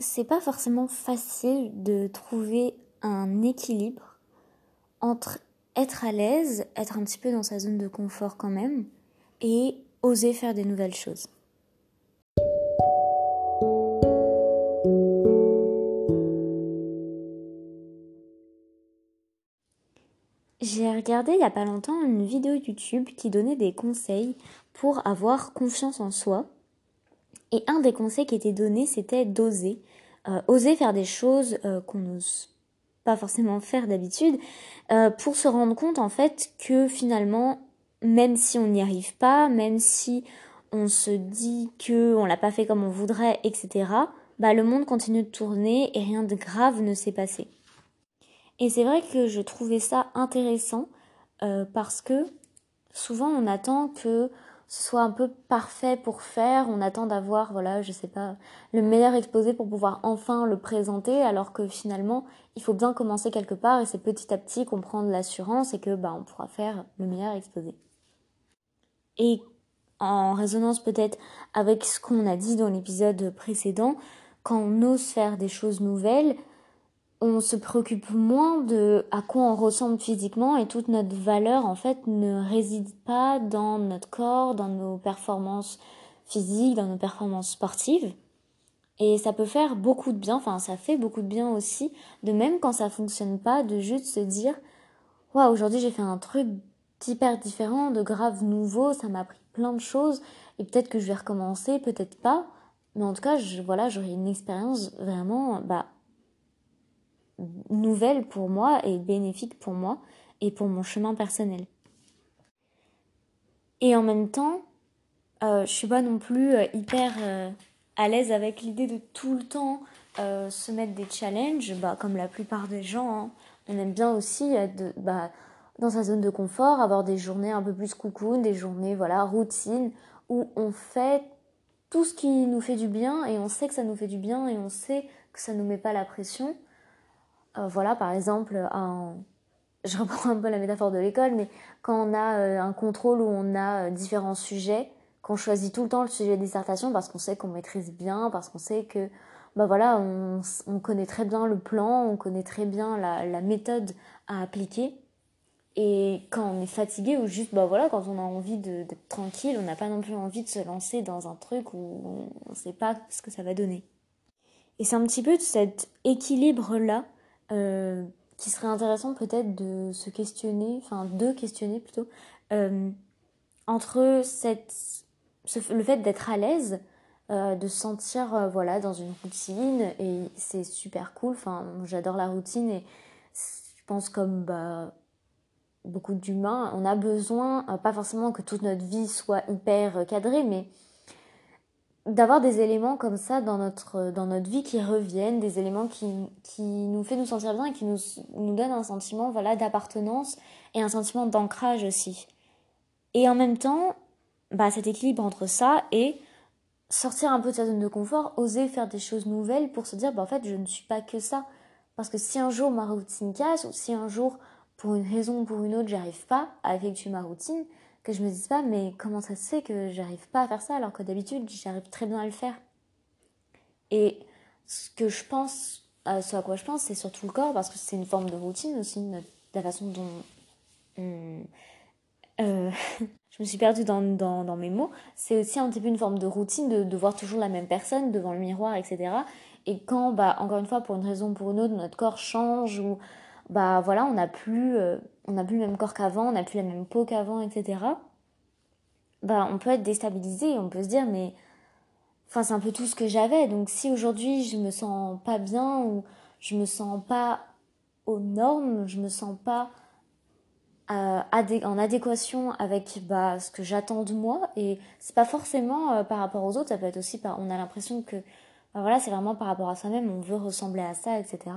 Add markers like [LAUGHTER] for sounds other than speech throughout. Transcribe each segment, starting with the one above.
c'est pas forcément facile de trouver un équilibre entre être à l'aise, être un petit peu dans sa zone de confort quand même, et oser faire des nouvelles choses. J'ai regardé il n'y a pas longtemps une vidéo YouTube qui donnait des conseils pour avoir confiance en soi. Et un des conseils qui était donné, c'était d'oser. Euh, oser faire des choses euh, qu'on n'ose pas forcément faire d'habitude, euh, pour se rendre compte en fait que finalement, même si on n'y arrive pas, même si on se dit que on l'a pas fait comme on voudrait, etc. Bah le monde continue de tourner et rien de grave ne s'est passé. Et c'est vrai que je trouvais ça intéressant parce que souvent on attend que soit un peu parfait pour faire, on attend d'avoir, voilà, je sais pas, le meilleur exposé pour pouvoir enfin le présenter, alors que finalement, il faut bien commencer quelque part et c'est petit à petit qu'on prend de l'assurance et que, bah, on pourra faire le meilleur exposé. Et en résonance peut-être avec ce qu'on a dit dans l'épisode précédent, quand on ose faire des choses nouvelles, on se préoccupe moins de à quoi on ressemble physiquement et toute notre valeur en fait ne réside pas dans notre corps, dans nos performances physiques, dans nos performances sportives. Et ça peut faire beaucoup de bien, enfin ça fait beaucoup de bien aussi, de même quand ça fonctionne pas, de juste se dire Waouh, aujourd'hui j'ai fait un truc hyper différent, de grave nouveau, ça m'a appris plein de choses, et peut-être que je vais recommencer, peut-être pas, mais en tout cas, je, voilà, j'aurai une expérience vraiment bah, nouvelle pour moi et bénéfique pour moi et pour mon chemin personnel. Et en même temps, euh, je suis pas non plus euh, hyper euh, à l'aise avec l'idée de tout le temps euh, se mettre des challenges, bah, comme la plupart des gens. Hein. On aime bien aussi bah, dans sa zone de confort, avoir des journées un peu plus cocoon, des journées voilà routine où on fait tout ce qui nous fait du bien et on sait que ça nous fait du bien et on sait que ça nous met pas la pression. Euh, voilà, par exemple, je reprends un peu la métaphore de l'école, mais quand on a euh, un contrôle où on a euh, différents sujets, qu'on choisit tout le temps le sujet de dissertation parce qu'on sait qu'on maîtrise bien, parce qu'on sait que bah voilà, on, on, connaît très bien le plan, on connaît très bien la, méthode à appliquer. Et quand on est fatigué ou juste, bah voilà, quand on a envie d'être tranquille, on n'a pas non plus envie de se lancer dans un truc où on ne sait pas ce que ça va donner. Et c'est un petit peu cet équilibre-là euh, qui serait intéressant peut-être de se questionner, enfin de questionner plutôt, euh, entre le fait d'être à l'aise, euh, de se sentir euh, voilà dans une routine et c'est super cool. Enfin, j'adore la routine et je pense comme bah, beaucoup d'humains, on a besoin, pas forcément que toute notre vie soit hyper cadrée, mais d'avoir des éléments comme ça dans notre, dans notre vie qui reviennent, des éléments qui, qui nous fait nous sentir bien et qui nous, nous donnent un sentiment voilà, d'appartenance et un sentiment d'ancrage aussi. Et en même temps, bah, cet équilibre entre ça et sortir un peu de sa zone de confort, oser faire des choses nouvelles pour se dire, bah, en fait, je ne suis pas que ça. Parce que si un jour ma routine casse ou si un jour, pour une raison ou pour une autre, j'arrive pas à effectuer ma routine, que je me dise pas mais comment ça se fait que j'arrive pas à faire ça alors que d'habitude j'arrive très bien à le faire. Et ce que je pense, euh, ce à quoi je pense, c'est surtout le corps parce que c'est une forme de routine aussi, de la façon dont on, euh, [LAUGHS] je me suis perdue dans, dans, dans mes mots. C'est aussi un petit peu une forme de routine de, de voir toujours la même personne devant le miroir, etc. Et quand, bah, encore une fois, pour une raison ou pour une autre, notre corps change ou bah voilà, on n'a plus, euh, on n'a plus le même corps qu'avant, on n'a plus la même peau qu'avant, etc. Bah on peut être déstabilisé, on peut se dire mais, enfin c'est un peu tout ce que j'avais. Donc si aujourd'hui je me sens pas bien ou je me sens pas aux normes, je me sens pas euh, en adéquation avec bah, ce que j'attends de moi et c'est pas forcément euh, par rapport aux autres, ça peut être aussi par, on a l'impression que bah, voilà c'est vraiment par rapport à soi-même, on veut ressembler à ça, etc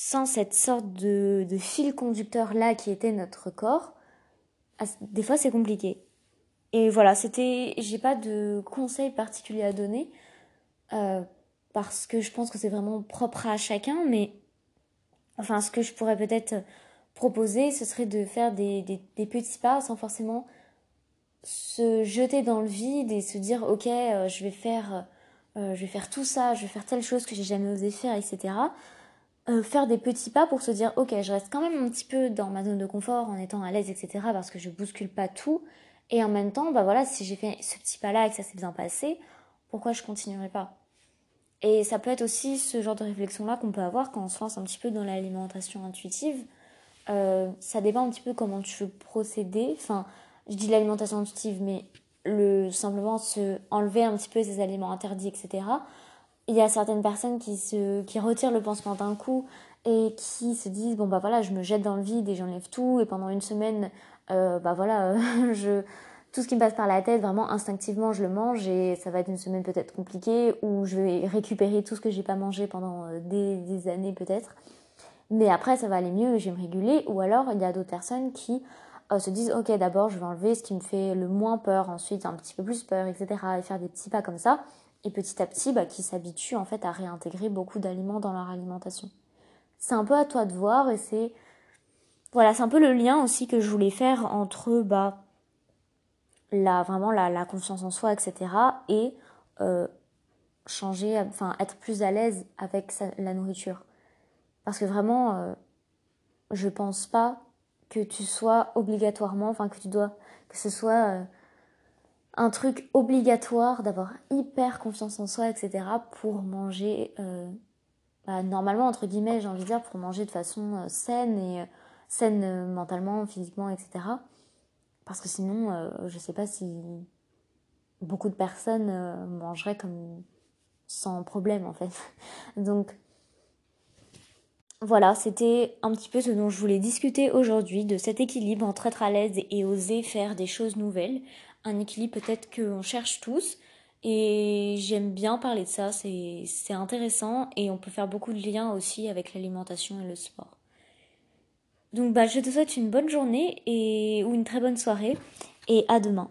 sans cette sorte de, de fil conducteur là qui était notre corps, des fois c'est compliqué. Et voilà, c'était, j'ai pas de conseils particuliers à donner euh, parce que je pense que c'est vraiment propre à chacun, mais enfin ce que je pourrais peut-être proposer, ce serait de faire des, des, petits pas sans forcément se jeter dans le vide et se dire ok, euh, je vais faire je vais faire tout ça, je vais faire telle chose que j'ai jamais osé faire, etc. faire des petits pas pour se dire ok je reste quand même un petit peu dans ma zone de confort en étant à l'aise etc parce que je bouscule pas tout et en même temps bah voilà si j'ai fait ce petit pas là et que ça s'est bien passé pourquoi je continuerai pas? Et ça peut être aussi ce genre de réflexion-là qu'on peut avoir quand on se lance un petit peu dans l'alimentation intuitive. Euh, ça dépend un petit peu comment tu veux procéder. Enfin, je dis l'alimentation intuitive, mais le simplement se enlever un petit peu ces aliments interdits, etc. Il y a certaines personnes qui se qui retirent le pansement d'un coup et qui se disent bon bah voilà je me jette dans le vide et j'enlève tout et pendant une semaine euh, bah voilà [LAUGHS] je tout ce qui me passe par la tête, vraiment instinctivement, je le mange et ça va être une semaine peut-être compliquée où je vais récupérer tout ce que j'ai pas mangé pendant euh, des, années peut-être. Mais après, ça va aller mieux et je vais me réguler. Ou alors, il y a d'autres personnes qui euh, se disent, ok, d'abord, je vais enlever ce qui me fait le moins peur, ensuite un petit peu plus peur, etc. Et faire des petits pas comme ça. Et petit à petit, bah, qui s'habituent en fait à réintégrer beaucoup d'aliments dans leur alimentation. C'est un peu à toi de voir et c'est, voilà, c'est un peu le lien aussi que je voulais faire entre, bah, la, vraiment la, confiance en soi, etc. Et euh, changer, enfin être plus à l'aise avec la nourriture. Parce que vraiment, euh, je pense pas que tu sois obligatoirement, enfin que tu dois, que ce soit euh, un truc obligatoire d'avoir hyper confiance en soi, etc. pour manger, euh, bah, normalement entre guillemets, j'ai envie de dire, pour manger de façon saine et saine mentalement, physiquement, etc. Parce que sinon, euh, je sais pas si beaucoup de personnes euh, mangeraient comme sans problème en fait. [LAUGHS] Donc voilà, c'était un petit peu ce dont je voulais discuter aujourd'hui, de cet équilibre entre être à l'aise et oser faire des choses nouvelles. Un équilibre peut-être qu'on cherche tous. Et j'aime bien parler de ça, c'est intéressant et on peut faire beaucoup de liens aussi avec l'alimentation et le sport. Donc bah, je te souhaite une bonne journée et, ou une très bonne soirée et à demain.